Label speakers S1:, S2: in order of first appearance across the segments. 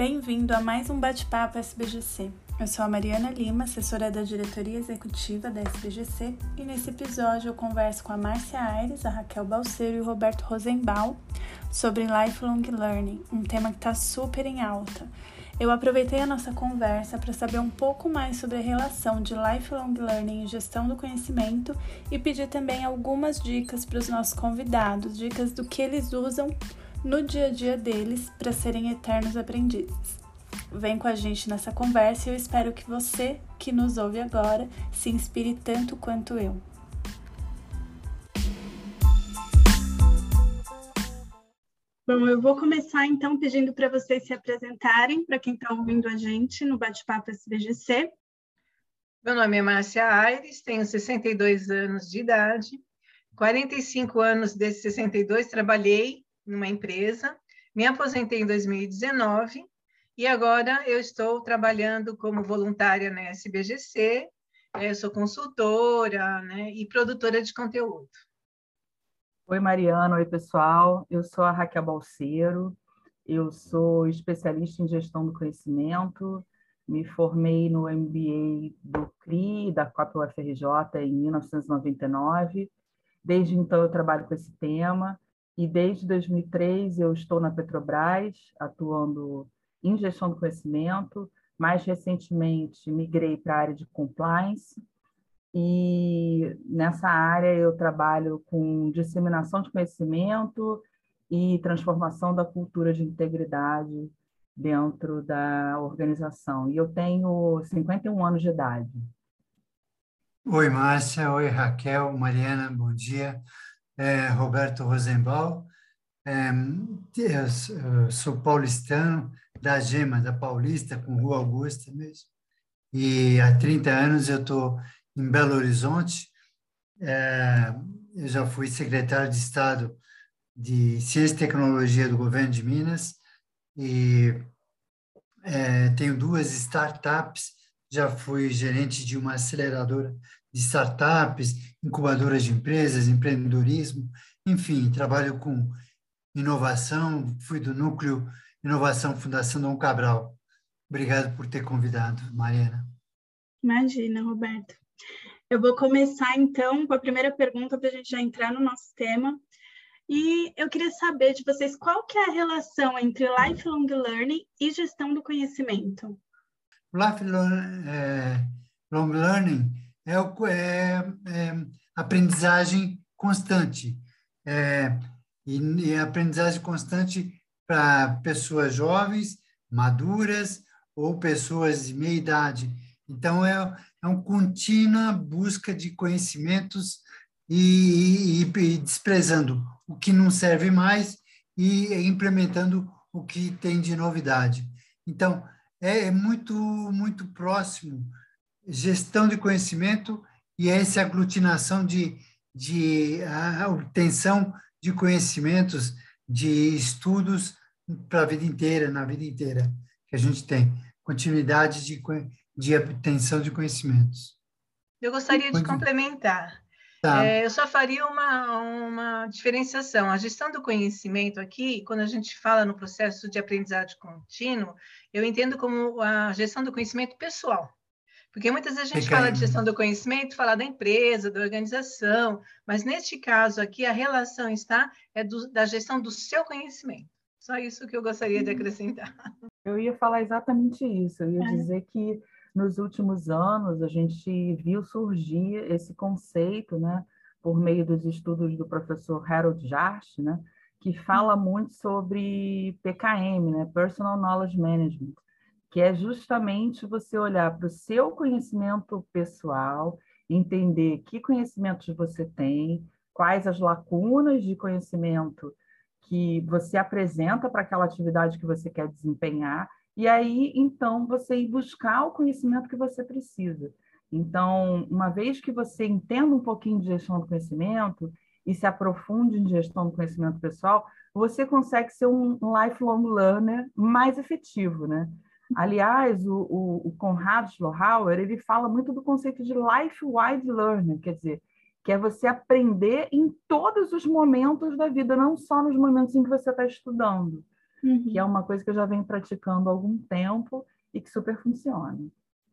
S1: Bem-vindo a mais um bate-papo SBGC. Eu sou a Mariana Lima, assessora da diretoria executiva da SBGC, e nesse episódio eu converso com a Márcia Aires, a Raquel Balseiro e o Roberto Rosenbaum sobre lifelong learning, um tema que está super em alta. Eu aproveitei a nossa conversa para saber um pouco mais sobre a relação de lifelong learning e gestão do conhecimento e pedir também algumas dicas para os nossos convidados, dicas do que eles usam no dia a dia deles para serem eternos aprendizes. Vem com a gente nessa conversa e eu espero que você, que nos ouve agora, se inspire tanto quanto eu. Bom, eu vou começar então pedindo para vocês se apresentarem, para quem está ouvindo a gente no Bate-Papo SBGC.
S2: Meu nome é Márcia Aires, tenho 62 anos de idade. 45 anos desses 62 trabalhei numa empresa, me aposentei em 2019 e agora eu estou trabalhando como voluntária na SBGC, eu sou consultora né, e produtora de conteúdo.
S3: Oi, Mariana. Oi, pessoal. Eu sou a Raquel Balseiro, eu sou especialista em gestão do conhecimento, me formei no MBA do CRI, da COP UFRJ, em 1999. Desde então, eu trabalho com esse tema e desde 2003 eu estou na Petrobras, atuando em gestão do conhecimento. Mais recentemente, migrei para a área de compliance e nessa área eu trabalho com disseminação de conhecimento e transformação da cultura de integridade dentro da organização. E eu tenho 51 anos de idade.
S4: Oi, Márcia. Oi, Raquel. Mariana, bom dia é, Roberto Rosenbaum. É, eu sou paulistano, da Gema, da Paulista, com Rua Augusta mesmo. E há 30 anos eu estou em Belo Horizonte. É, eu já fui secretário de Estado de Ciência e Tecnologia do governo de Minas e é, tenho duas startups. Já fui gerente de uma aceleradora de startups, incubadoras de empresas, empreendedorismo, enfim, trabalho com inovação, fui do núcleo Inovação Fundação Dom Cabral. Obrigado por ter convidado, Mariana.
S1: Imagina, Roberto. Eu vou começar então com a primeira pergunta para a gente já entrar no nosso tema. E eu queria saber de vocês qual que é a relação entre lifelong learning e gestão do conhecimento.
S4: Lifelong é, learning é, é, é aprendizagem constante. É, e, e aprendizagem constante para pessoas jovens, maduras ou pessoas de meia idade. Então, é, é uma contínua busca de conhecimentos e, e, e desprezando o que não serve mais e implementando o que tem de novidade. Então, é, é muito, muito próximo gestão de conhecimento e essa aglutinação de, de a obtenção de conhecimentos, de estudos para a vida inteira, na vida inteira que a gente tem, continuidade de, de obtenção de conhecimentos.
S2: Eu gostaria de complementar. Tá. É, eu só faria uma, uma diferenciação. A gestão do conhecimento aqui, quando a gente fala no processo de aprendizagem contínuo, eu entendo como a gestão do conhecimento pessoal. Porque muitas vezes a gente Fica fala aí. de gestão do conhecimento, fala da empresa, da organização, mas neste caso aqui a relação está é do, da gestão do seu conhecimento. Só isso que eu gostaria de acrescentar.
S3: Eu ia falar exatamente isso. Eu ia é. dizer que nos últimos anos a gente viu surgir esse conceito, né, por meio dos estudos do professor Harold Jarst, né, que fala muito sobre PKM, né, Personal Knowledge Management, que é justamente você olhar para o seu conhecimento pessoal, entender que conhecimentos você tem, quais as lacunas de conhecimento que você apresenta para aquela atividade que você quer desempenhar, e aí então você ir buscar o conhecimento que você precisa. Então, uma vez que você entenda um pouquinho de gestão do conhecimento e se aprofunde em gestão do conhecimento pessoal, você consegue ser um lifelong learner mais efetivo, né? Aliás, o, o, o Conrad Schlohauer, ele fala muito do conceito de life-wide learning, quer dizer, que é você aprender em todos os momentos da vida, não só nos momentos em que você está estudando. uhum. que é uma coisa que eu já venho praticando há algum tempo e que super funciona.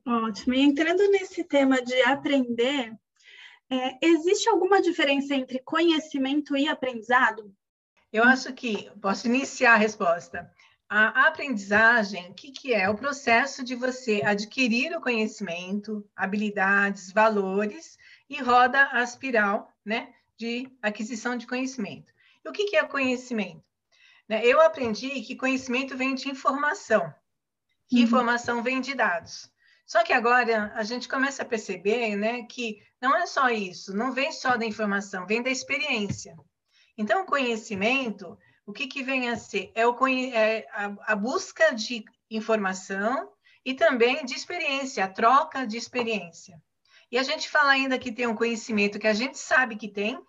S1: Ótimo. E entrando nesse tema de aprender, é, existe alguma diferença entre conhecimento e aprendizado?
S2: Eu acho que posso iniciar a resposta. A aprendizagem, o que, que é? O processo de você adquirir o conhecimento, habilidades, valores e roda a espiral né, de aquisição de conhecimento. E o que, que é conhecimento? Né, eu aprendi que conhecimento vem de informação, que uhum. informação vem de dados. Só que agora a gente começa a perceber né, que não é só isso, não vem só da informação, vem da experiência. Então, o conhecimento o que, que vem a ser? É, o, é a, a busca de informação e também de experiência, a troca de experiência. E a gente fala ainda que tem um conhecimento que a gente sabe que tem,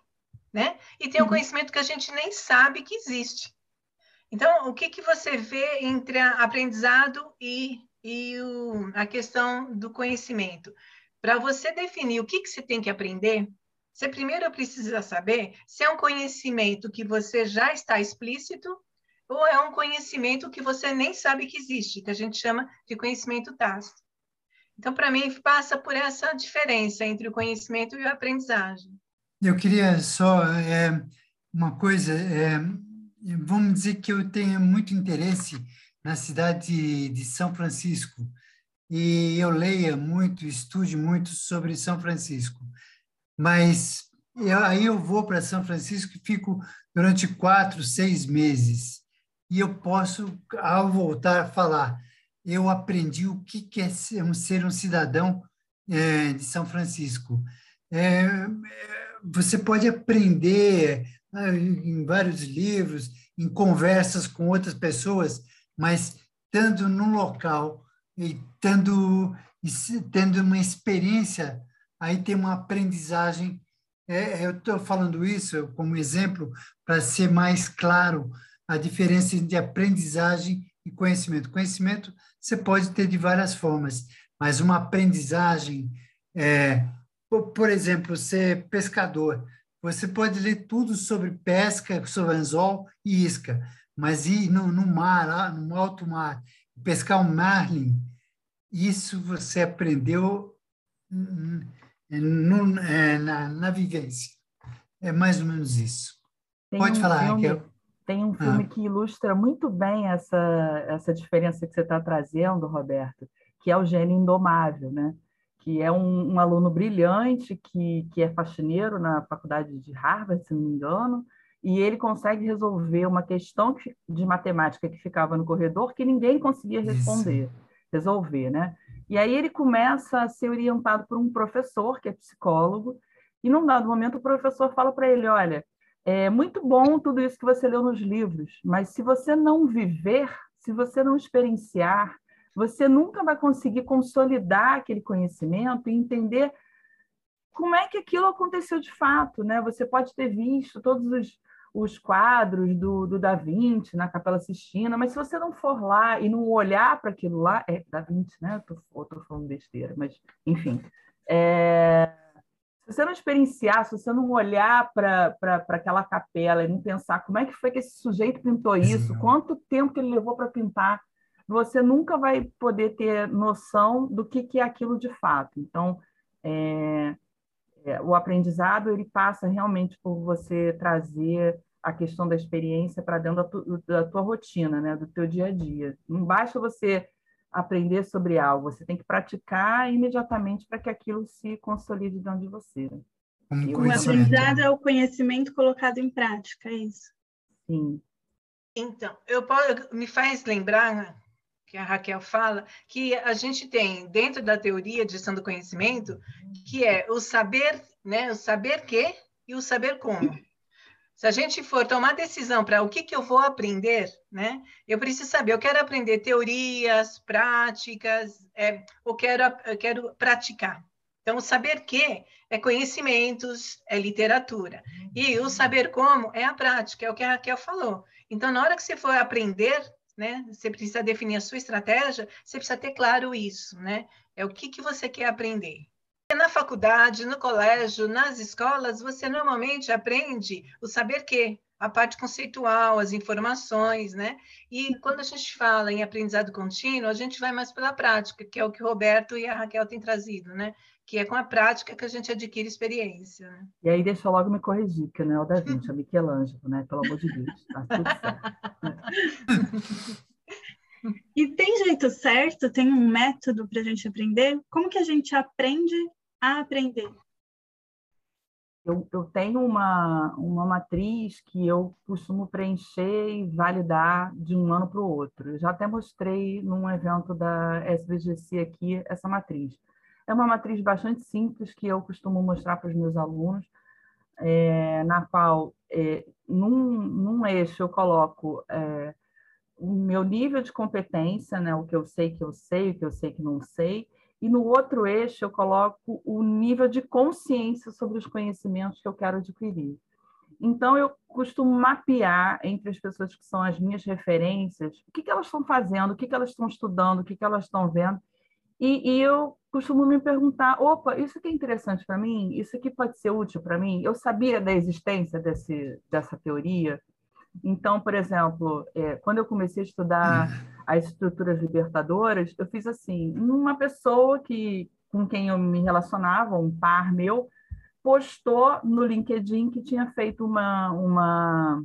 S2: né? E tem um uhum. conhecimento que a gente nem sabe que existe. Então, o que, que você vê entre aprendizado e, e o, a questão do conhecimento? Para você definir o que, que você tem que aprender, você primeiro precisa saber se é um conhecimento que você já está explícito ou é um conhecimento que você nem sabe que existe, que a gente chama de conhecimento tácito. Então, para mim, passa por essa diferença entre o conhecimento e a aprendizagem.
S4: Eu queria só é, uma coisa, é, vamos dizer que eu tenho muito interesse na cidade de São Francisco e eu leia muito, estude muito sobre São Francisco mas eu, aí eu vou para São Francisco e fico durante quatro, seis meses. E eu posso, ao voltar, falar: eu aprendi o que é ser um, ser um cidadão é, de São Francisco. É, você pode aprender né, em vários livros, em conversas com outras pessoas, mas estando num local e tendo, tendo uma experiência aí tem uma aprendizagem. É, eu estou falando isso como exemplo para ser mais claro a diferença entre aprendizagem e conhecimento. Conhecimento você pode ter de várias formas, mas uma aprendizagem, é, por, por exemplo, ser pescador, você pode ler tudo sobre pesca, sobre anzol e isca, mas ir no, no mar, no alto mar, pescar um marlin, isso você aprendeu no, é, na, na vivência. É mais ou menos isso. Tem Pode um falar,
S3: filme,
S4: Raquel.
S3: Tem um filme ah. que ilustra muito bem essa, essa diferença que você está trazendo, Roberto, que é o Gênio Indomável, né? que é um, um, aluno brilhante que, que é faxineiro na faculdade de Harvard, se não me engano, e ele consegue resolver uma questão de matemática que ficava no corredor que ninguém conseguia responder, Isso. resolver, né? E aí ele começa a ser orientado por um professor, que é psicólogo, e num dado momento o professor fala para ele: olha, é muito bom tudo isso que você leu nos livros, mas se você não viver, se você não experienciar, você nunca vai conseguir consolidar aquele conhecimento e entender como é que aquilo aconteceu de fato, né? Você pode ter visto todos os os quadros do, do Da Vinci na Capela Sistina, mas se você não for lá e não olhar para aquilo lá, é Da Vinci, né? Estou falando besteira, mas enfim. É, se você não experienciar, se você não olhar para aquela capela e não pensar como é que foi que esse sujeito pintou isso, Sim. quanto tempo que ele levou para pintar, você nunca vai poder ter noção do que, que é aquilo de fato. Então, é, é, o aprendizado ele passa realmente por você trazer a questão da experiência para dentro da, tu, da tua rotina, né, do teu dia a dia. Não basta você aprender sobre algo, você tem que praticar imediatamente para que aquilo se consolide dentro de você.
S1: Um o aprendizado é o conhecimento colocado em prática, é isso?
S3: Sim.
S2: Então, eu posso, me faz lembrar que a Raquel fala, que a gente tem dentro da teoria de gestão do conhecimento, que é o saber, né, o saber que e o saber como. Se a gente for tomar decisão para o que, que eu vou aprender, né, eu preciso saber, eu quero aprender teorias, práticas, é, eu, quero, eu quero praticar. Então, o saber que é conhecimentos, é literatura. E o saber como é a prática, é o que a Raquel falou. Então, na hora que você for aprender, né? Você precisa definir a sua estratégia, você precisa ter claro isso, né? É o que, que você quer aprender. Na faculdade, no colégio, nas escolas, você normalmente aprende o saber quê, a parte conceitual, as informações, né? E quando a gente fala em aprendizado contínuo, a gente vai mais pela prática, que é o que o Roberto e a Raquel têm trazido, né? Que é com a prática que a gente adquire experiência. Né?
S3: E aí deixa eu logo me corrigir, que não é o Da Vinci, é Michelangelo, né? Pelo amor de Deus, tá tudo
S1: certo. E tem jeito certo? Tem um método para a gente aprender? Como que a gente aprende a aprender?
S3: Eu, eu, tenho uma, uma matriz que eu costumo preencher e validar de um ano para o outro. Eu já até mostrei num evento da SBGC aqui essa matriz. É uma matriz bastante simples que eu costumo mostrar para os meus alunos, é, na qual, é, num, num eixo, eu coloco é, o meu nível de competência, né, o que eu sei que eu sei, o que eu sei que não sei, e no outro eixo eu coloco o nível de consciência sobre os conhecimentos que eu quero adquirir. Então, eu costumo mapear entre as pessoas que são as minhas referências, o que, que elas estão fazendo, o que, que elas estão estudando, o que, que elas estão vendo, e, e eu costumo me perguntar: opa, isso aqui é interessante para mim, isso aqui pode ser útil para mim. Eu sabia da existência desse, dessa teoria, então, por exemplo, é, quando eu comecei a estudar as estruturas libertadoras, eu fiz assim: uma pessoa que com quem eu me relacionava, um par meu, postou no LinkedIn que tinha feito uma, uma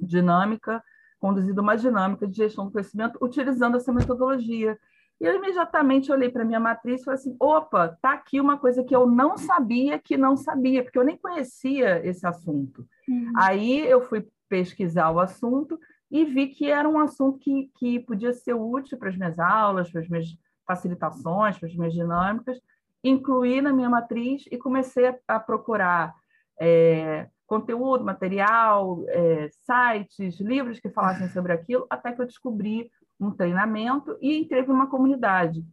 S3: dinâmica, conduzido uma dinâmica de gestão do conhecimento utilizando essa metodologia. E eu imediatamente olhei para a minha matriz e falei assim: opa, está aqui uma coisa que eu não sabia que não sabia, porque eu nem conhecia esse assunto. Uhum. Aí eu fui pesquisar o assunto e vi que era um assunto que, que podia ser útil para as minhas aulas, para as minhas facilitações, para as minhas dinâmicas, incluí na minha matriz e comecei a, a procurar é, conteúdo, material, é, sites, livros que falassem sobre aquilo, até que eu descobri um treinamento e entrei para uma comunidade.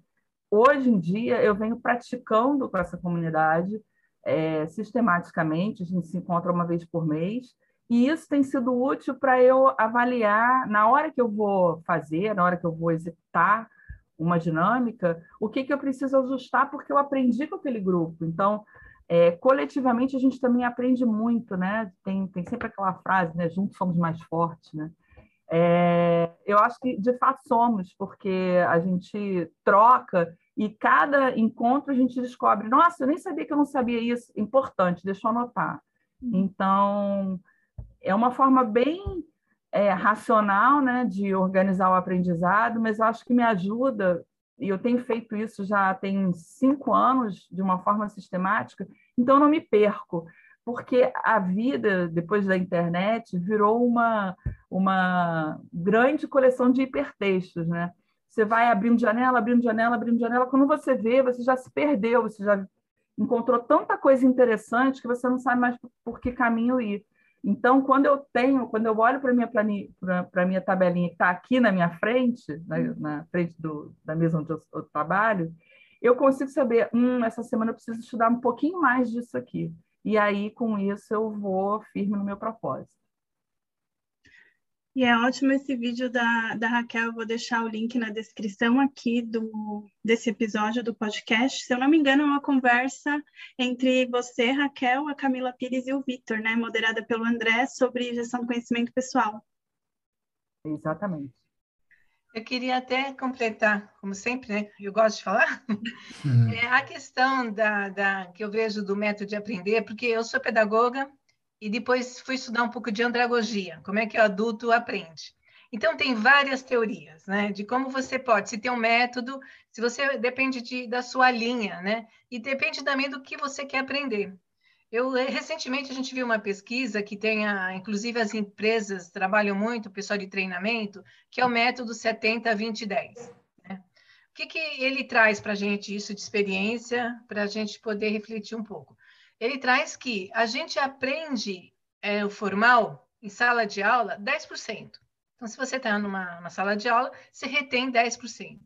S3: Hoje em dia, eu venho praticando com essa comunidade é, sistematicamente, a gente se encontra uma vez por mês, e isso tem sido útil para eu avaliar, na hora que eu vou fazer, na hora que eu vou executar uma dinâmica, o que, que eu preciso ajustar, porque eu aprendi com aquele grupo. Então, é, coletivamente, a gente também aprende muito, né? Tem, tem sempre aquela frase, né? Juntos somos mais fortes, né? É, eu acho que, de fato, somos, porque a gente troca e cada encontro a gente descobre, nossa, eu nem sabia que eu não sabia isso. Importante, deixa eu anotar. Uhum. Então, é uma forma bem é, racional né, de organizar o aprendizado, mas acho que me ajuda, e eu tenho feito isso já tem cinco anos de uma forma sistemática, então não me perco, porque a vida, depois da internet, virou uma, uma grande coleção de hipertextos, né? Você vai abrindo janela, abrindo janela, abrindo janela, quando você vê, você já se perdeu, você já encontrou tanta coisa interessante que você não sabe mais por que caminho ir. Então, quando eu tenho, quando eu olho para minha, para minha tabelinha que está aqui na minha frente, na, na frente do, da mesa onde eu, eu, trabalho, eu consigo saber, hum, essa semana eu preciso estudar um pouquinho mais disso aqui. E aí, com isso, eu vou firme no meu propósito.
S1: E é ótimo esse vídeo da, da Raquel, vou deixar o link na descrição aqui do, desse episódio do podcast. Se eu não me engano, é uma conversa entre você, Raquel, a Camila Pires e o Vitor, né? Moderada pelo André, sobre gestão do conhecimento pessoal.
S3: Exatamente.
S2: Eu queria até completar, como sempre, né? Eu gosto de falar. Hum. É a questão da, da, que eu vejo do método de aprender, porque eu sou pedagoga, e depois fui estudar um pouco de andragogia, como é que o adulto aprende. Então, tem várias teorias, né, de como você pode, se tem um método, se você depende de, da sua linha, né, e depende também do que você quer aprender. Eu, eh, recentemente, a gente viu uma pesquisa que tem, a, inclusive, as empresas trabalham muito, o pessoal de treinamento, que é o método 70-20-10. Né? O que, que ele traz para a gente isso de experiência, para a gente poder refletir um pouco? Ele traz que a gente aprende é, o formal em sala de aula 10%. Então, se você está numa, sala de aula, você retém 10%.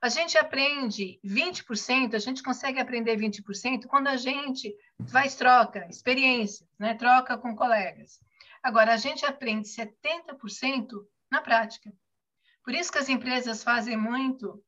S2: A gente aprende 20%, a gente consegue aprender 20% quando a gente faz troca, experiência, né? troca com colegas. Agora, a gente aprende 70% na prática. Por isso que as empresas fazem muito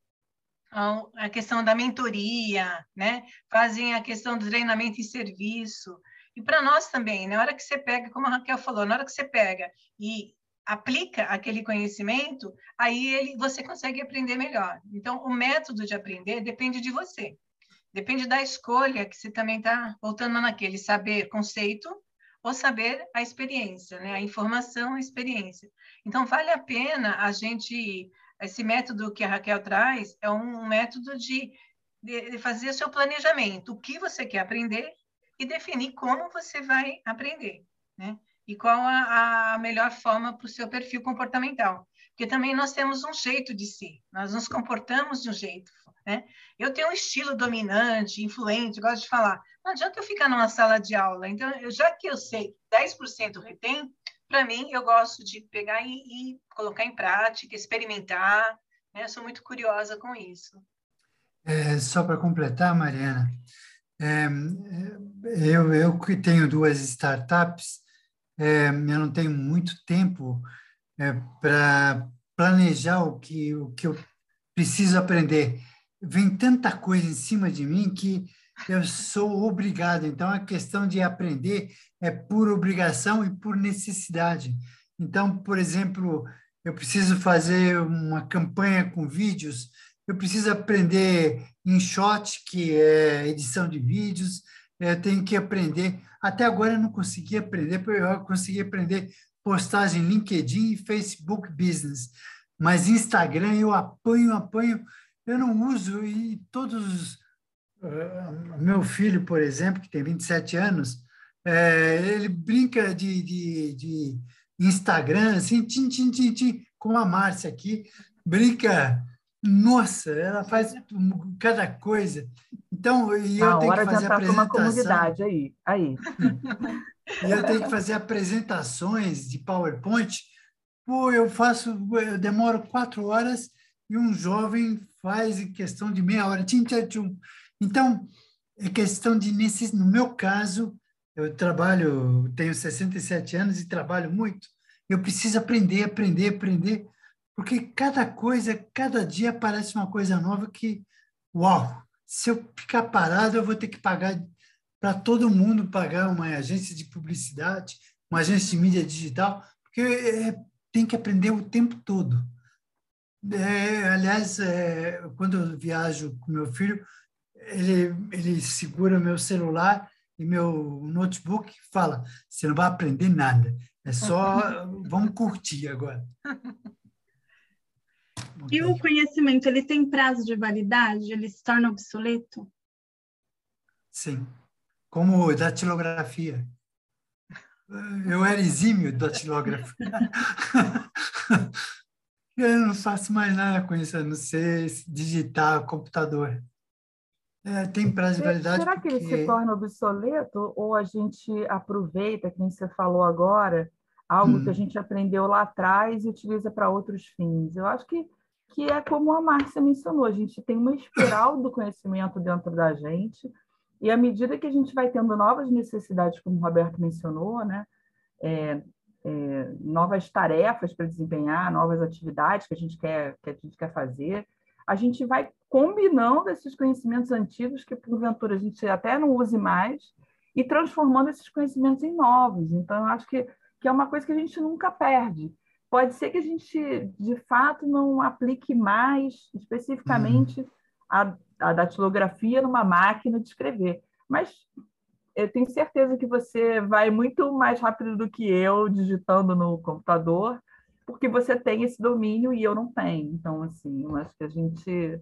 S2: a questão da mentoria, né? fazem a questão do treinamento em serviço. E para nós também, na hora que você pega, como a Raquel falou, na hora que você pega e aplica aquele conhecimento, aí ele, você consegue aprender melhor. Então, o método de aprender depende de você. Depende da escolha que você também está voltando naquele saber conceito ou saber a experiência, né? A informação, a experiência. Então, vale a pena a gente esse método que a Raquel traz é um método de, de fazer o seu planejamento, o que você quer aprender e definir como você vai aprender, né? E qual a, a melhor forma para o seu perfil comportamental. Porque também nós temos um jeito de ser, nós nos comportamos de um jeito, né? Eu tenho um estilo dominante, influente, gosto de falar. Não adianta eu ficar numa sala de aula. Então, eu, já que eu sei que 10% retém, para mim, eu gosto de pegar e, e, colocar em prática, experimentar. Né? Sou muito curiosa com isso.
S4: É, só para completar, Mariana, é, eu, eu que tenho duas startups, é, eu não tenho muito tempo é, para planejar o que, o que eu preciso aprender. Vem tanta coisa em cima de mim que eu sou obrigado. Então, a questão de aprender é por obrigação e por necessidade. Então, por exemplo, eu preciso fazer uma campanha com vídeos, eu preciso aprender InShot, que é edição de vídeos, eu tenho que aprender. Até agora eu não consegui aprender, eu consegui aprender postagem LinkedIn e Facebook Business, mas Instagram eu apanho, apanho, eu não uso e todos Uh, meu filho, por exemplo, que tem 27 anos, é, ele brinca de, de, de, Instagram, assim, tim, tim, tim, tim, com a Márcia aqui, brinca, nossa, ela faz cada coisa. Então, e eu
S3: a
S4: tenho que fazer
S3: de entrar uma comunidade aí, aí.
S4: e eu tenho que fazer apresentações de PowerPoint. Pô, eu faço, eu demoro quatro horas e um jovem faz em questão de meia hora. Tim, tim, tim. Então, é questão de, nesse, no meu caso, eu trabalho, tenho 67 anos e trabalho muito, eu preciso aprender, aprender, aprender, porque cada coisa, cada dia aparece uma coisa nova que, uau, se eu ficar parado, eu vou ter que pagar para todo mundo pagar uma agência de publicidade, uma agência de mídia digital, porque é, tem que aprender o tempo todo. É, aliás, é, quando eu viajo com meu filho, ele, ele segura meu celular e meu notebook e fala: você não vai aprender nada, é só vamos curtir agora.
S1: E o conhecimento, ele tem prazo de validade? Ele se torna obsoleto?
S4: Sim, como datilografia. Eu era exímio datilógrafo. Eu não faço mais nada com isso, a não ser digitar computador. É, tem prazo de validade.
S3: Será que ele se torna obsoleto ou a gente aproveita, como você falou agora, algo hum. que a hum. gente aprendeu lá atrás e utiliza para outros fins? Eu acho que, que é como a Márcia mencionou, a gente tem uma espiral do conhecimento dentro da gente e à medida que a gente vai tendo novas necessidades, como o Roberto mencionou, né? É, é, novas tarefas para desempenhar, novas atividades que a gente quer que a gente quer fazer, a gente vai combinando esses conhecimentos antigos que porventura a gente até não use mais e transformando esses conhecimentos em novos. Então, eu acho que, que é uma coisa que a gente nunca perde. Pode ser que a gente, de fato, não aplique mais especificamente uhum. a, a datilografia numa máquina de escrever, mas eu tenho certeza que você vai muito mais rápido do que eu digitando no computador, porque você tem esse domínio e eu não tenho. Então, assim, eu acho que a gente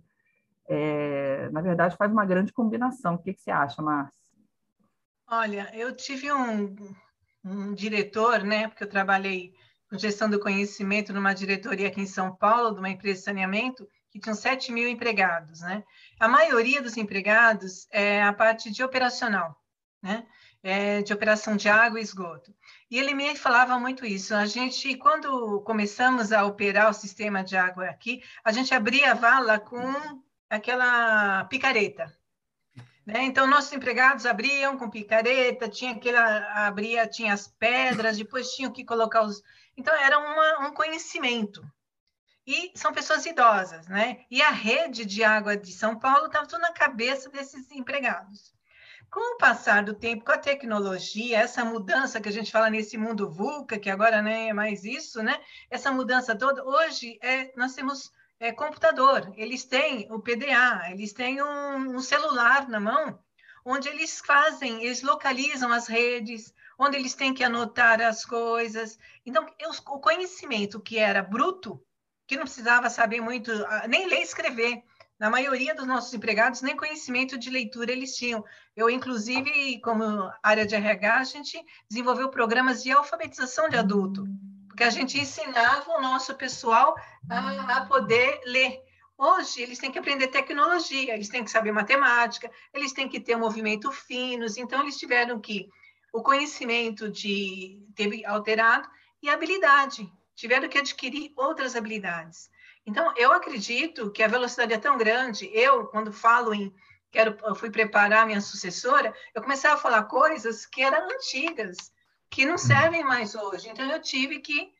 S3: é, na verdade, faz uma grande combinação. O que, que você acha, Márcia?
S2: Olha, eu tive um, um diretor, né, porque eu trabalhei com gestão do conhecimento numa diretoria aqui em São Paulo, de uma empresa de saneamento, que tinha 7 mil empregados, né? A maioria dos empregados é a parte de operacional, né? É de operação de água e esgoto. E ele me falava muito isso. A gente, quando começamos a operar o sistema de água aqui, a gente abria a vala com aquela picareta. Né? Então, nossos empregados abriam com picareta, tinha aquela, abria, tinha as pedras, depois tinham que colocar os. Então, era uma, um conhecimento. E são pessoas idosas, né? E a rede de água de São Paulo estava tudo na cabeça desses empregados. com o passar do tempo, com a tecnologia, essa mudança que a gente fala nesse mundo VUCA, que agora nem é mais isso, né? Essa mudança toda, hoje é, nós temos é, computador, eles têm o PDA, eles têm um, um celular na mão, onde eles fazem, eles localizam as redes, onde eles têm que anotar as coisas. Então, eu, o conhecimento que era bruto, que não precisava saber muito, nem ler e escrever, na maioria dos nossos empregados, nem conhecimento de leitura eles tinham. Eu, inclusive, como área de RH, a gente desenvolveu programas de alfabetização de adulto, porque a gente ensinava o nosso pessoal a, a poder ler. Hoje, eles têm que aprender tecnologia, eles têm que saber matemática, eles têm que ter movimento finos, então, eles tiveram que o conhecimento de teve alterado e habilidade, tiveram que adquirir outras habilidades. Então, eu acredito que a velocidade é tão grande. Eu, quando falo em quero, eu fui preparar minha sucessora, eu comecei a falar coisas que eram antigas, que não servem mais hoje. Então, eu tive que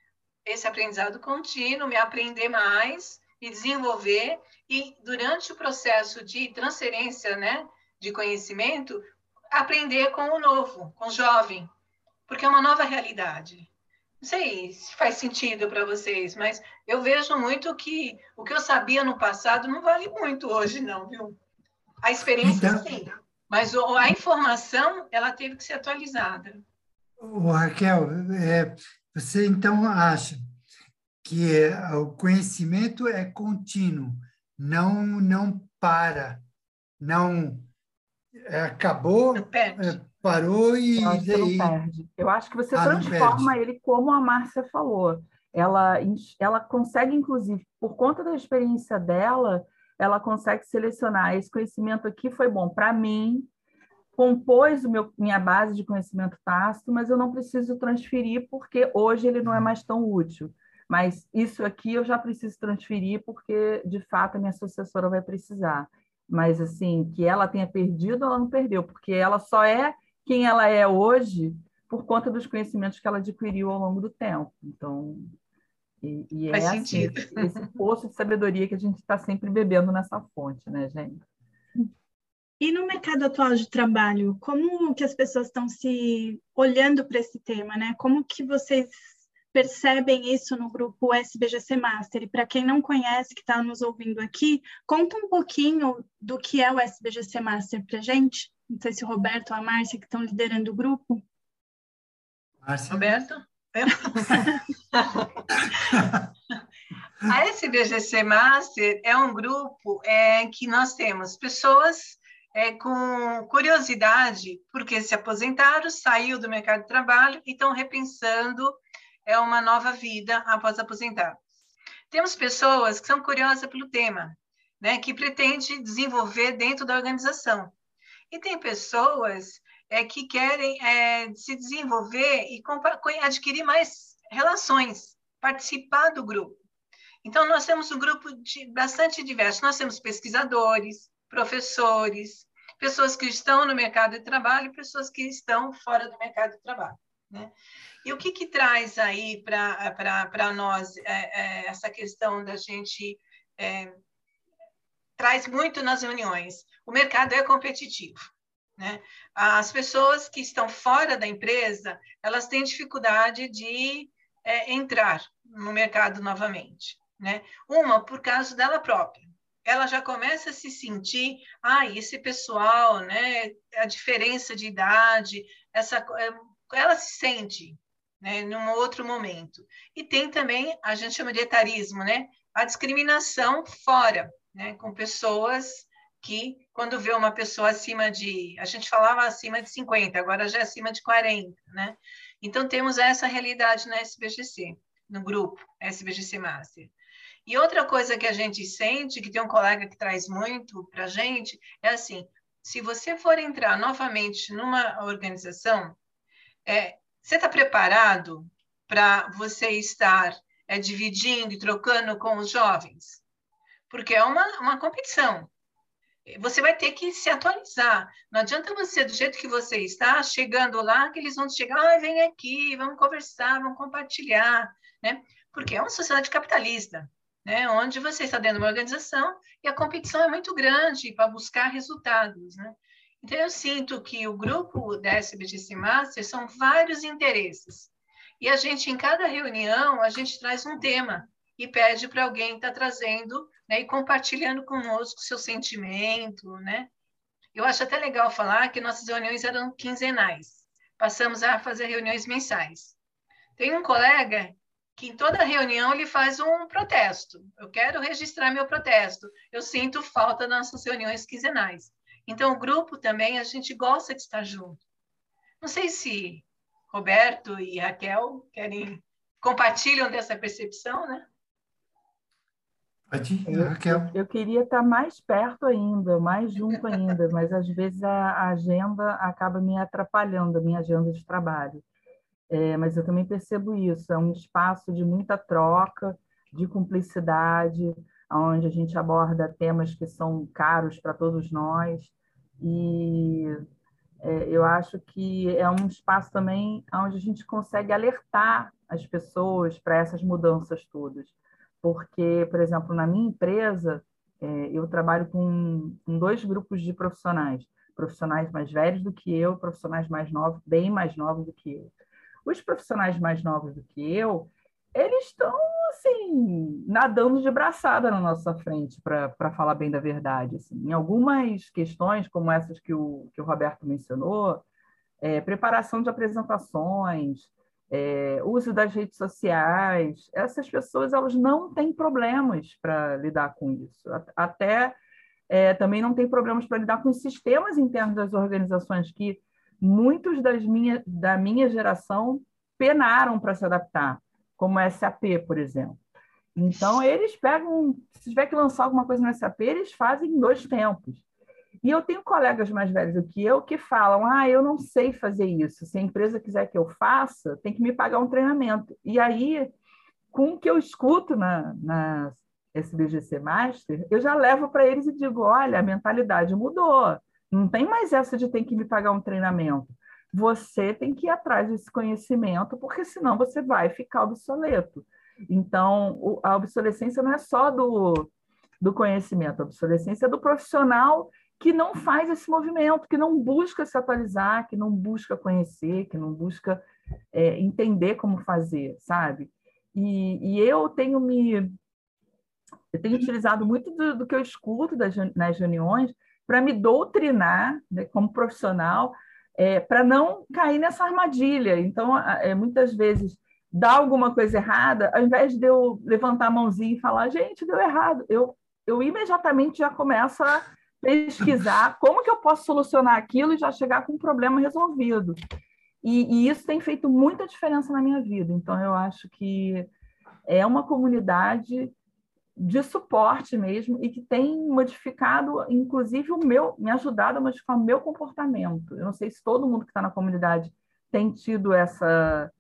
S2: esse aprendizado contínuo, me aprender mais e desenvolver e durante o processo de transferência, né, de conhecimento, aprender com o novo, com o jovem, porque é uma nova realidade. Não sei se faz sentido para vocês, mas eu vejo muito que o que eu sabia no passado não vale muito hoje, não, viu? A experiência, então, sim, mas a informação, ela teve que ser atualizada.
S4: O Raquel, é, você então acha que o conhecimento é contínuo, não, não para, não é, acabou, é, parou e.
S3: Eu acho, daí... perde. Eu acho que você ah, transforma ele como a Márcia falou. Ela, ela consegue, inclusive, por conta da experiência dela, ela consegue selecionar. Esse conhecimento aqui foi bom para mim, compôs o meu, minha base de conhecimento tácito, mas eu não preciso transferir porque hoje ele não é mais tão útil. Mas isso aqui eu já preciso transferir porque, de fato, a minha sucessora vai precisar mas assim, que ela tenha perdido, ela não perdeu, porque ela só é quem ela é hoje por conta dos conhecimentos que ela adquiriu ao longo do tempo. Então, e, e é assim, esse poço de sabedoria que a gente está sempre bebendo nessa fonte, né, gente?
S1: E no mercado atual de trabalho, como que as pessoas estão se olhando para esse tema, né? Como que vocês percebem isso no grupo SBGC Master. E para quem não conhece, que está nos ouvindo aqui, conta um pouquinho do que é o SBGC Master para gente. Não sei se o Roberto ou a Márcia que estão liderando o grupo.
S2: Márcia. Roberto? a SBGC Master é um grupo é, que nós temos pessoas é, com curiosidade, porque se aposentaram, saiu do mercado de trabalho e estão repensando é uma nova vida após aposentar. Temos pessoas que são curiosas pelo tema, né, que pretende desenvolver dentro da organização. E tem pessoas é, que querem é, se desenvolver e adquirir mais relações, participar do grupo. Então, nós temos um grupo de, bastante diverso. Nós temos pesquisadores, professores, pessoas que estão no mercado de trabalho e pessoas que estão fora do mercado de trabalho. Né? E o que, que traz aí para nós é, é, essa questão da gente. É, traz muito nas reuniões. O mercado é competitivo. Né? As pessoas que estão fora da empresa, elas têm dificuldade de é, entrar no mercado novamente. Né? Uma, por causa dela própria. Ela já começa a se sentir, ah, esse pessoal, né? a diferença de idade, essa, é, ela se sente né, num outro momento. E tem também, a gente chama de etarismo, né, a discriminação fora, né, com pessoas que, quando vê uma pessoa acima de, a gente falava acima de 50, agora já é acima de 40, né? Então, temos essa realidade na SBGC, no grupo SBGC Master. E outra coisa que a gente sente, que tem um colega que traz muito para a gente, é assim: se você for entrar novamente numa organização, é, você está preparado para você estar é, dividindo e trocando com os jovens? Porque é uma, uma competição. Você vai ter que se atualizar. Não adianta você, do jeito que você está, chegando lá, que eles vão chegar, ah, vem aqui, vamos conversar, vamos compartilhar, né? Porque é uma sociedade capitalista, né? Onde você está dentro de uma organização e a competição é muito grande para buscar resultados, né? Então, eu sinto que o grupo da SBGC Master são vários interesses. E a gente, em cada reunião, a gente traz um tema e pede para alguém estar tá trazendo né, e compartilhando conosco seu sentimento, né? Eu acho até legal falar que nossas reuniões eram quinzenais. Passamos a fazer reuniões mensais. Tem um colega que em toda reunião ele faz um protesto. Eu quero registrar meu protesto. Eu sinto falta das nossas reuniões quinzenais. Então, o grupo também, a gente gosta de estar junto. Não sei se Roberto e Raquel querem compartilham dessa percepção, né?
S4: Pode ir, Raquel.
S3: Eu, eu queria estar mais perto ainda, mais junto ainda, mas às vezes a, a agenda acaba me atrapalhando, a minha agenda de trabalho. É, mas eu também percebo isso, é um espaço de muita troca, de cumplicidade, onde a gente aborda temas que são caros para todos nós, e é, eu acho que é um espaço também onde a gente consegue alertar as pessoas para essas mudanças todas. Porque, por exemplo, na minha empresa, é, eu trabalho com, com dois grupos de profissionais, profissionais mais velhos do que eu, profissionais mais novos, bem mais novos do que eu. Os profissionais mais novos do que eu, eles estão assim nadando de braçada na nossa frente para falar bem da verdade assim. em algumas questões como essas que o que o Roberto mencionou é, preparação de apresentações é, uso das redes sociais essas pessoas elas não têm problemas para lidar com isso até é, também não tem problemas para lidar com os sistemas internos das organizações que muitos das minha, da minha geração penaram para se adaptar, como a SAP, por exemplo. Então, eles pegam, se tiver que lançar alguma coisa no SAP, eles fazem em dois tempos. E eu tenho colegas mais velhos do que eu que falam: ah, eu não sei fazer isso. Se a empresa quiser que eu faça, tem que me pagar um treinamento. E aí, com o que eu escuto na, na SBGC Master, eu já levo para eles e digo: olha, a mentalidade mudou. Não tem mais essa de ter que me pagar um treinamento. Você tem que ir atrás desse conhecimento, porque senão você vai ficar obsoleto. Então, a obsolescência não é só do, do conhecimento, a obsolescência é do profissional que não faz esse movimento, que não busca se atualizar, que não busca conhecer, que não busca é, entender como fazer, sabe? E, e, eu tenho me eu tenho utilizado muito do, do que eu escuto das, nas reuniões para me doutrinar né, como profissional, é, para não cair nessa armadilha. Então, é, muitas vezes dá alguma coisa errada, ao invés de eu levantar a mãozinha e falar, gente, deu errado, eu, eu imediatamente já começo a pesquisar como que eu posso solucionar aquilo e já chegar com o problema resolvido. E, e, isso tem feito muita diferença na minha vida. Então, eu acho que é uma comunidade de suporte mesmo e que tem modificado, inclusive, o meu, me ajudado a modificar o meu comportamento. Eu não sei se todo mundo que está na comunidade tem tido essa,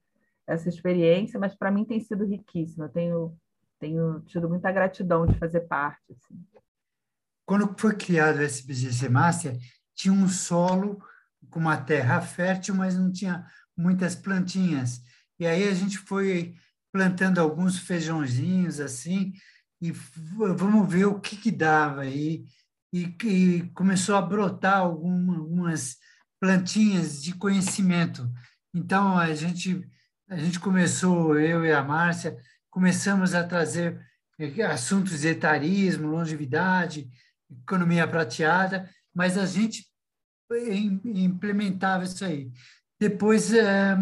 S3: essa experiência, mas para mim tem sido riquíssima. Eu tenho, tenho tido muita gratidão de fazer parte. Assim.
S4: Quando foi criado o SBGC Master, tinha um solo com uma terra fértil, mas não tinha muitas plantinhas. E aí a gente foi plantando alguns feijãozinhos assim, e vamos ver o que, que dava aí. E, e começou a brotar alguma, algumas plantinhas de conhecimento. Então, a gente, a gente começou, eu e a Márcia, começamos a trazer eh, assuntos de etarismo, longevidade, economia prateada, mas a gente implementava isso aí. Depois, é,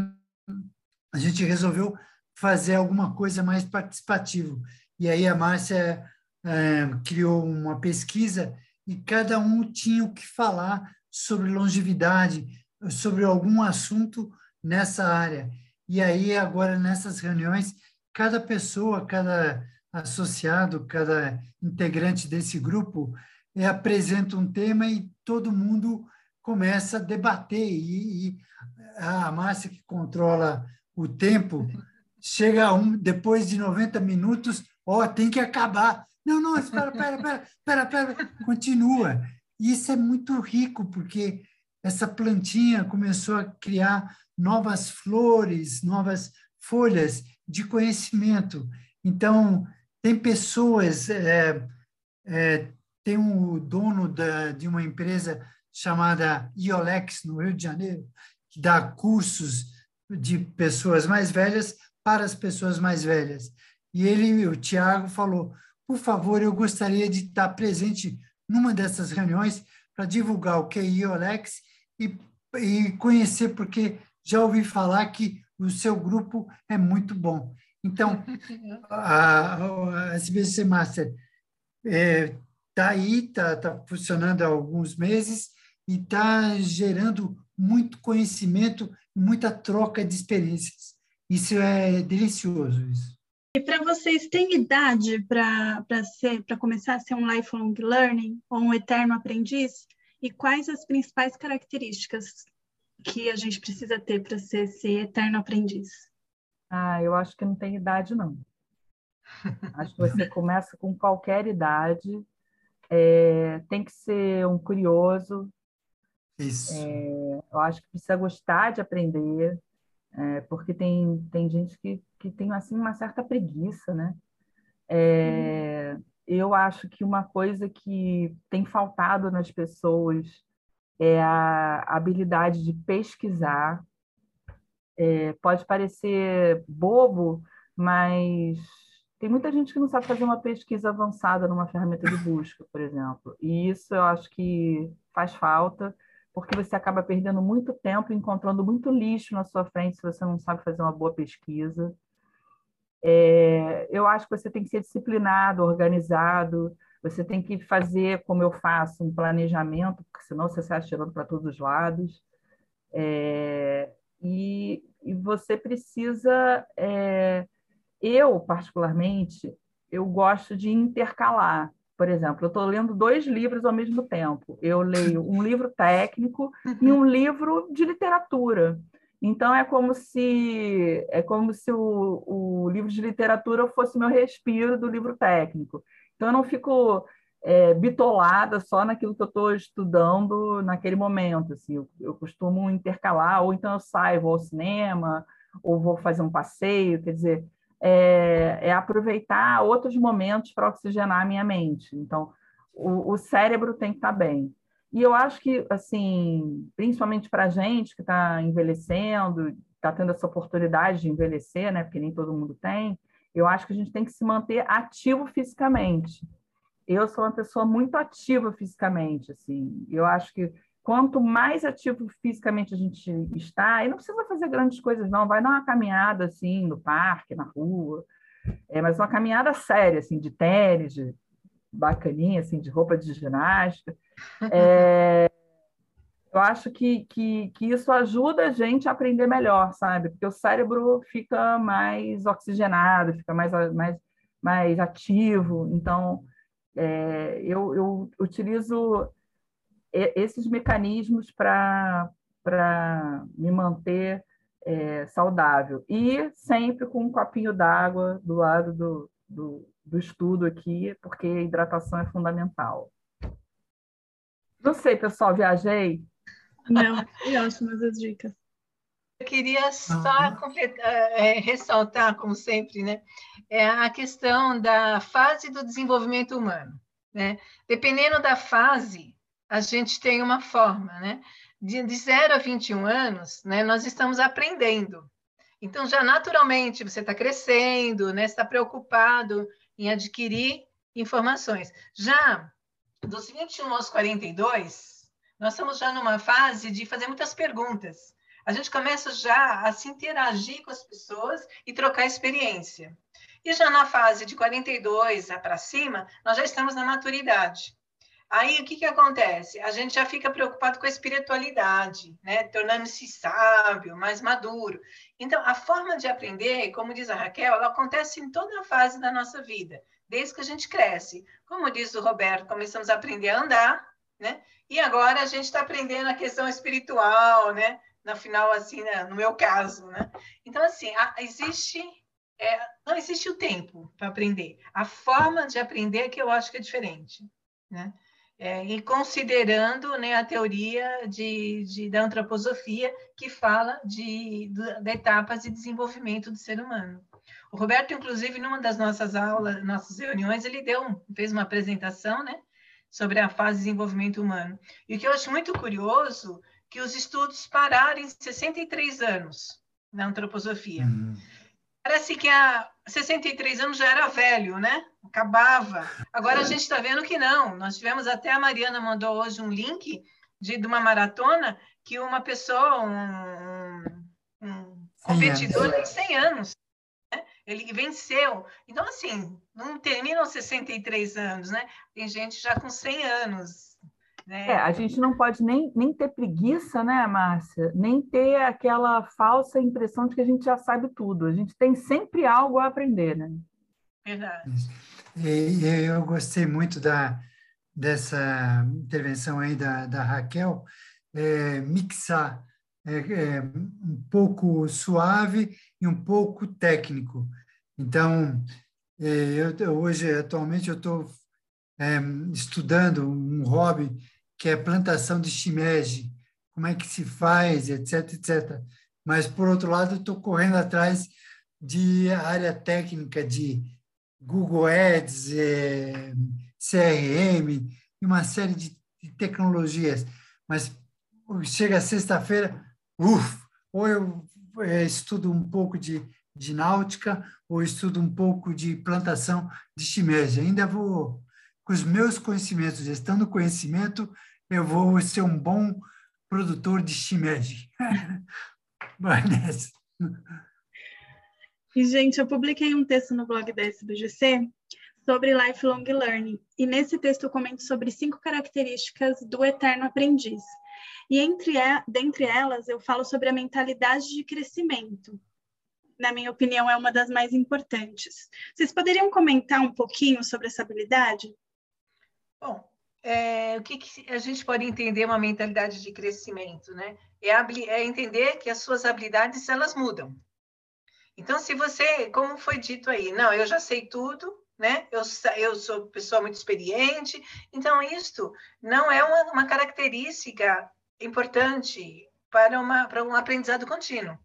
S4: a gente resolveu fazer alguma coisa mais participativa. E aí a Márcia é, criou uma pesquisa e cada um tinha o que falar sobre longevidade, sobre algum assunto nessa área. E aí, agora, nessas reuniões, cada pessoa, cada associado, cada integrante desse grupo é, apresenta um tema e todo mundo começa a debater. E, e a Márcia, que controla o tempo, chega um, depois de 90 minutos, ó, oh, tem que acabar. Não, não, espera, espera, espera, espera, espera, continua. E isso é muito rico, porque essa plantinha começou a criar novas flores, novas folhas de conhecimento. Então, tem pessoas, é, é, tem um dono da, de uma empresa chamada IOLEX, no Rio de Janeiro, que dá cursos de pessoas mais velhas para as pessoas mais velhas. E ele, o Tiago, falou: por favor, eu gostaria de estar presente numa dessas reuniões para divulgar o que é IOLEX e, e conhecer, porque já ouvi falar que o seu grupo é muito bom. Então, a, a SBC Master está é, tá aí, está tá funcionando há alguns meses e está gerando muito conhecimento, muita troca de experiências. Isso é delicioso. Isso.
S1: E para vocês, tem idade para começar a ser um lifelong learning ou um eterno aprendiz? E quais as principais características que a gente precisa ter para ser esse eterno aprendiz?
S3: Ah, eu acho que não tem idade, não. Acho que você começa com qualquer idade, é, tem que ser um curioso.
S4: Isso.
S3: É, eu acho que precisa gostar de aprender, é, porque tem, tem gente que, que tem assim uma certa preguiça, né? É, hum. Eu acho que uma coisa que tem faltado nas pessoas é a habilidade de pesquisar. É, pode parecer bobo, mas tem muita gente que não sabe fazer uma pesquisa avançada numa ferramenta de busca, por exemplo. E isso eu acho que faz falta, porque você acaba perdendo muito tempo encontrando muito lixo na sua frente se você não sabe fazer uma boa pesquisa. É, eu acho que você tem que ser disciplinado, organizado, você tem que fazer, como eu faço, um planejamento, porque senão você sai atirando para todos os lados. É, e, e, você precisa. É, eu, particularmente, eu gosto de intercalar. Por exemplo, eu estou lendo dois livros ao mesmo tempo. Eu leio um livro técnico e um livro de literatura. Então é como se é como se o, o livro de literatura fosse meu respiro do livro técnico. Então, eu não fico é, bitolada só naquilo que eu estou estudando naquele momento. Assim, eu, eu, costumo intercalar, ou então eu saio, vou ao cinema, ou vou fazer um passeio, quer dizer, é, é aproveitar outros momentos para oxigenar a minha mente. Então, o, o cérebro tem que estar tá bem. E eu acho que, assim, principalmente para a gente que está envelhecendo, está tendo essa oportunidade de envelhecer, né? Porque nem todo mundo tem, eu acho que a gente tem que se manter ativo fisicamente. Eu sou uma pessoa muito ativa fisicamente, assim. Eu acho que quanto mais ativo fisicamente a gente está, e não precisa fazer grandes coisas, não. Vai dar uma caminhada, assim, no parque, na rua. É, mas uma caminhada séria, assim, de tênis, de bacaninha, assim, de roupa de ginástica. É, eu acho que, que, que isso ajuda a gente a aprender melhor, sabe? Porque o cérebro fica mais oxigenado, fica mais, mais, mais ativo. Então, é, eu, eu utilizo esses mecanismos para me manter é, saudável. E sempre com um copinho d'água do lado do, do, do estudo aqui, porque a hidratação é fundamental. Não sei, pessoal, viajei?
S1: Não, e ótimas as dicas.
S2: Eu queria só completar, é, ressaltar, como sempre, né, é a questão da fase do desenvolvimento humano. Né? Dependendo da fase, a gente tem uma forma. Né? De, de 0 a 21 anos, né, nós estamos aprendendo. Então, já naturalmente, você está crescendo, né, está preocupado em adquirir informações. Já dos 21 aos 42, nós estamos já numa fase de fazer muitas perguntas. A gente começa já a se interagir com as pessoas e trocar experiência. E já na fase de 42 para cima, nós já estamos na maturidade. Aí o que, que acontece? A gente já fica preocupado com a espiritualidade, né? tornando-se sábio, mais maduro. Então, a forma de aprender, como diz a Raquel, ela acontece em toda a fase da nossa vida, desde que a gente cresce. Como diz o Roberto, começamos a aprender a andar, né? E agora a gente está aprendendo a questão espiritual, né? No final, assim, né? no meu caso, né? Então, assim, existe... É, não existe o tempo para aprender. A forma de aprender é que eu acho que é diferente, né? É, e considerando né, a teoria de, de, da antroposofia que fala de, de, de, etapas de desenvolvimento do ser humano. O Roberto, inclusive, numa das nossas aulas, nossas reuniões, ele deu, fez uma apresentação, né, sobre a fase de desenvolvimento humano. E o que eu acho muito curioso que os estudos pararam em 63 anos na antroposofia. Uhum. Parece que há 63 anos já era velho, né? Acabava. Agora a gente está vendo que não. Nós tivemos até a Mariana mandou hoje um link de, de uma maratona que uma pessoa, um, um competidor de 100 anos, né? ele venceu. Então, assim, não terminam 63 anos, né? Tem gente já com 100 anos. Né?
S3: É, a gente não pode nem, nem ter preguiça, né, Márcia? Nem ter aquela falsa impressão de que a gente já sabe tudo. A gente tem sempre algo a aprender, né?
S2: Verdade.
S4: E, eu gostei muito da, dessa intervenção aí da, da Raquel, é, mixar é, é, um pouco suave e um pouco técnico. Então, é, eu, hoje, atualmente, eu estou é, estudando um hobby que é plantação de shimeji, como é que se faz, etc, etc. Mas, por outro lado, estou correndo atrás de área técnica de Google Ads, é, CRM e uma série de, de tecnologias. Mas chega sexta-feira, ou eu é, estudo um pouco de, de náutica, ou estudo um pouco de plantação de shimeji. Ainda vou, com os meus conhecimentos, gestão do conhecimento, eu vou ser um bom produtor de shimeji. Vai nessa.
S1: E, gente, eu publiquei um texto no blog da SBGC sobre lifelong learning. E nesse texto eu comento sobre cinco características do eterno aprendiz. E entre dentre elas eu falo sobre a mentalidade de crescimento. Na minha opinião, é uma das mais importantes. Vocês poderiam comentar um pouquinho sobre essa habilidade?
S2: Bom, é, o que, que, a gente pode entender uma mentalidade de crescimento, né? É, é entender que as suas habilidades elas mudam. Então, se você, como foi dito aí, não, eu já sei tudo, né? Eu, eu sou pessoa muito experiente, então isto não é uma, uma característica importante para, uma, para um aprendizado contínuo.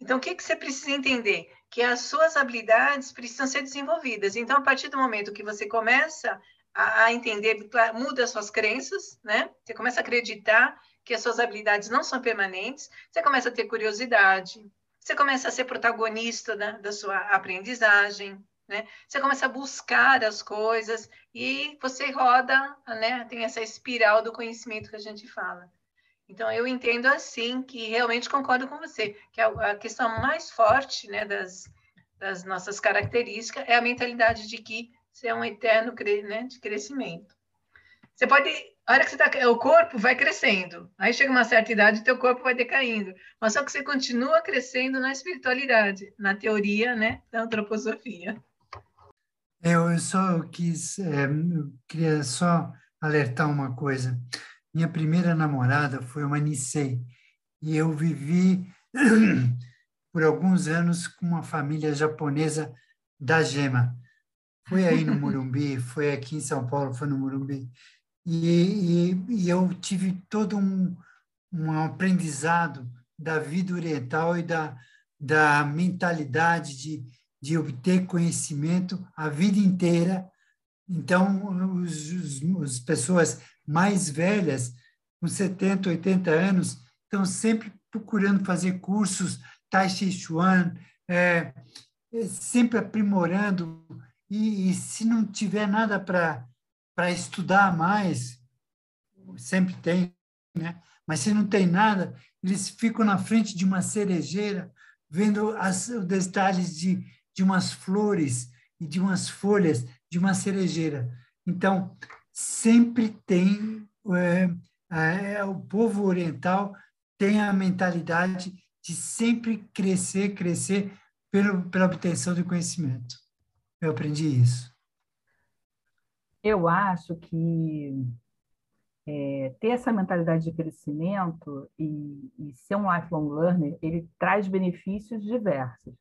S2: Então, o que, que você precisa entender? Que as suas habilidades precisam ser desenvolvidas. Então, a partir do momento que você começa a, a entender, muda as suas crenças, né? Você começa a acreditar que as suas habilidades não são permanentes, você começa a ter curiosidade, você começa a ser protagonista da, da sua aprendizagem, né? Você começa a buscar as coisas e você roda, né? Tem essa espiral do conhecimento que a gente fala. Então, eu entendo assim que realmente concordo com você, que a, a questão mais forte né, das, das nossas características é a mentalidade de que você é um eterno né, de crescimento. Você pode a hora que você tá, o corpo vai crescendo. Aí chega uma certa idade, o teu corpo vai decaindo. Mas só que você continua crescendo na espiritualidade, na teoria, né, da antroposofia.
S4: Eu só quis, é, eu queria só alertar uma coisa. Minha primeira namorada foi uma Nisei e eu vivi por alguns anos com uma família japonesa da Gema. Foi aí no Morumbi, foi aqui em São Paulo, foi no Morumbi. E, e, e eu tive todo um, um aprendizado da vida oriental e da, da mentalidade de, de obter conhecimento a vida inteira. Então, os, os, as pessoas mais velhas, com 70, 80 anos, estão sempre procurando fazer cursos Tai Chi Chuan, é, sempre aprimorando, e, e se não tiver nada para estudar mais, sempre tem, né? Mas se não tem nada, eles ficam na frente de uma cerejeira, vendo as, os detalhes de, de umas flores e de umas folhas de uma cerejeira. Então, sempre tem, é, é, o povo oriental tem a mentalidade de sempre crescer, crescer pelo, pela obtenção de conhecimento. Eu aprendi isso.
S3: Eu acho que é, ter essa mentalidade de crescimento e, e, ser um lifelong learner, ele traz benefícios diversos.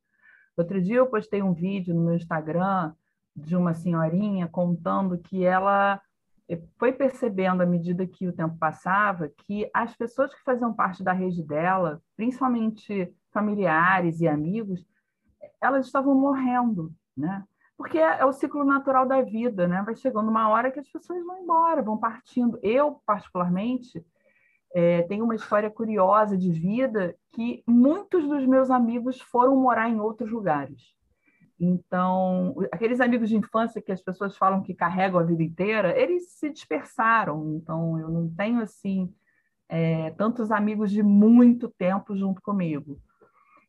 S3: Outro dia eu postei um vídeo no meu Instagram de uma senhorinha contando que ela eh, foi percebendo à medida que o tempo passava que as pessoas que faziam parte da rede dela, principalmente familiares e amigos, elas estavam morrendo, né? Porque é, é, o ciclo natural da vida, né? Vai chegando uma hora que as pessoas vão embora, vão partindo. Eu, particularmente, é, tenho uma história curiosa de vida que muitos dos meus amigos foram morar em outros lugares. Então, aqueles amigos de infância que as pessoas falam que carregam a vida inteira, eles se dispersaram. Então, eu não tenho assim é, tantos amigos de muito tempo junto comigo.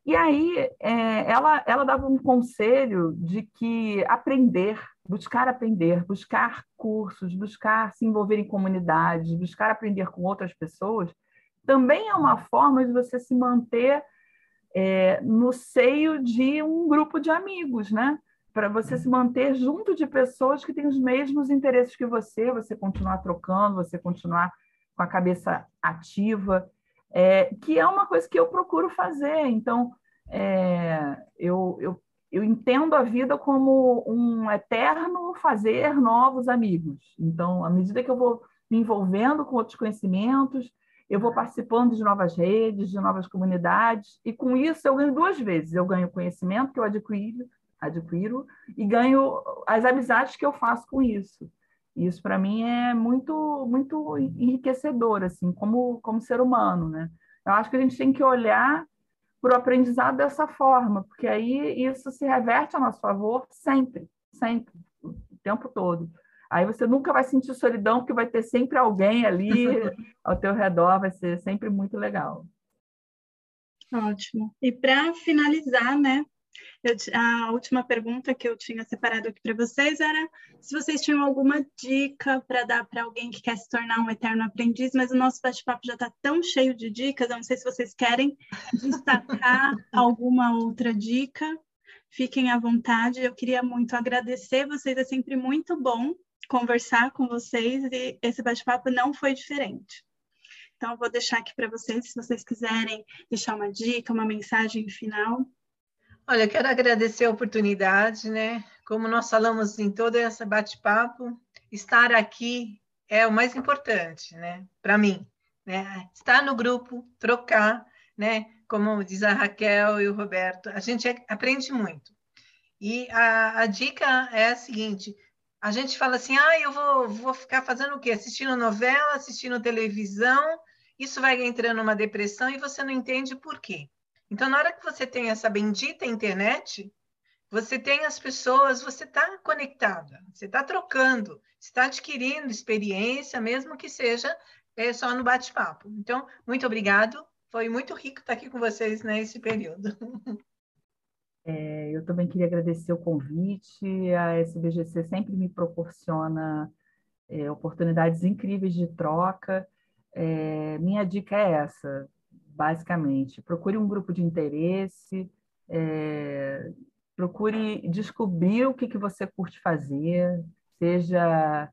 S3: E aí é, ela, ela dava um conselho de que aprender, buscar aprender, buscar cursos, buscar se envolver em comunidades, buscar aprender com outras pessoas, também é uma forma de você se manter é, no seio de um grupo de amigos, né? Para você se manter junto de pessoas que têm os mesmos interesses que você, você continuar trocando, você continuar com a cabeça ativa é, que é uma coisa que eu procuro fazer. Então, é, eu, eu, eu entendo a vida como um eterno fazer novos amigos. Então, à medida que eu vou me envolvendo com outros conhecimentos, eu vou participando de novas redes, de novas comunidades, e com isso eu ganho duas vezes. Eu ganho conhecimento que eu adquiro, adquiro e ganho as amizades que eu faço com isso. Isso para mim é muito muito enriquecedor assim, como como ser humano, né? Eu acho que a gente tem que olhar para o aprendizado dessa forma, porque aí isso se reverte a nosso favor sempre, sempre, o tempo todo. Aí você nunca vai sentir solidão, porque vai ter sempre alguém ali ao teu redor, vai ser sempre muito legal.
S1: Ótimo. E para finalizar, né, eu, a última pergunta que eu tinha separado aqui para vocês era se vocês tinham alguma dica para dar para alguém que quer se tornar um eterno aprendiz, mas o nosso bate-papo já está tão cheio de dicas, eu não sei se vocês querem destacar alguma outra dica. Fiquem à vontade. Eu queria muito agradecer vocês, é sempre muito bom conversar com vocês e esse bate-papo não foi diferente. Então, eu vou deixar aqui para vocês, se vocês quiserem deixar uma dica, uma mensagem final.
S2: Olha, quero agradecer a oportunidade, né? Como nós falamos em todo esse bate-papo, estar aqui é o mais importante, né? Para mim, né? Estar no grupo, trocar, né? Como diz a Raquel e o Roberto, a gente aprende muito. E a, a dica é a seguinte: a gente fala assim, ah, eu vou, vou ficar fazendo o quê? Assistindo novela, assistindo televisão, isso vai entrando numa depressão e você não entende por quê. Então, na hora que você tem essa bendita internet, você tem as pessoas, você está conectada, você está trocando, está adquirindo experiência, mesmo que seja é, só no bate-papo. Então, muito obrigado. Foi muito rico estar aqui com vocês nesse período.
S3: É, eu também queria agradecer o convite. A SBGC sempre me proporciona é, oportunidades incríveis de troca. É, minha dica é essa: basicamente. Procure um grupo de interesse, é, procure descobrir o que, que você curte fazer, seja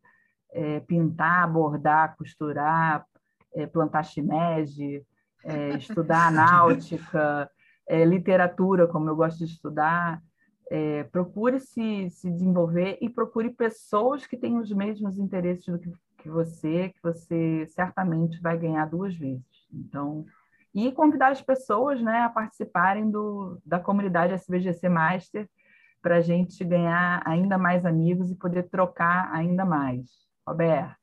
S3: é, pintar, bordar, costurar, é, plantar shimeji, é, estudar náutica, é, literatura, como eu gosto de estudar. É, procure se, se desenvolver e procure pessoas que têm os mesmos interesses do que, que você, que você certamente vai ganhar duas vezes. Então, e convidar as pessoas né, a participarem do, da comunidade SBGC Master para a gente ganhar ainda mais amigos e poder trocar ainda mais. Roberto.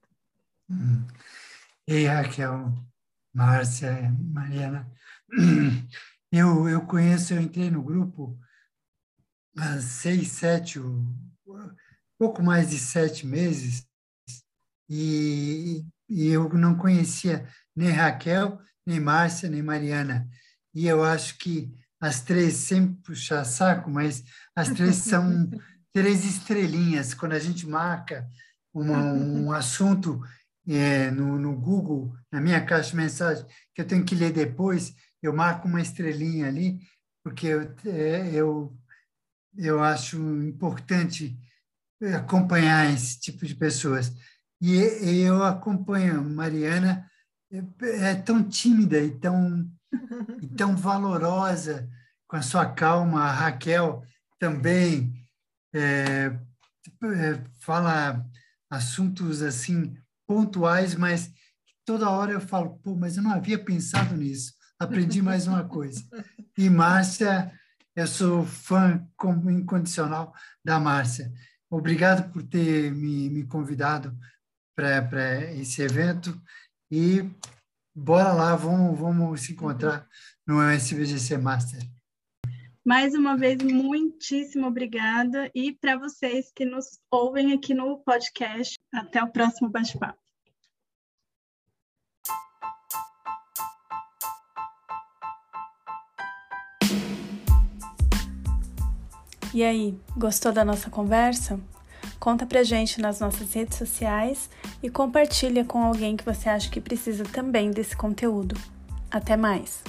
S4: Hum. E Raquel, Márcia, Mariana, eu, eu conheço, eu entrei no grupo há seis, sete, pouco mais de sete meses, e, e eu não conhecia nem Raquel, nem Márcia, nem Mariana. E eu acho que as três, sempre puxar saco, mas as três são três estrelinhas. Quando a gente marca uma, um assunto é, no, no Google, na minha caixa de mensagem, que eu tenho que ler depois, eu marco uma estrelinha ali, porque eu, é, eu, eu acho importante acompanhar esse tipo de pessoas. E eu acompanho Mariana é, é tão tímida e tão, e tão valorosa com a sua calma. A Raquel também é, é, fala assuntos assim pontuais, mas toda hora eu falo, pô, mas eu não havia pensado nisso. Aprendi mais uma coisa. E Márcia eu sou fã incondicional da Márcia. Obrigado por ter me, me convidado para esse evento e bora lá, vamos, vamos se encontrar no SBGC Master.
S1: Mais uma vez, muitíssimo obrigada. E para vocês que nos ouvem aqui no podcast, até o próximo bate-papo. E aí, gostou da nossa conversa? Conta pra gente nas nossas redes sociais e compartilha com alguém que você acha que precisa também desse conteúdo. Até mais!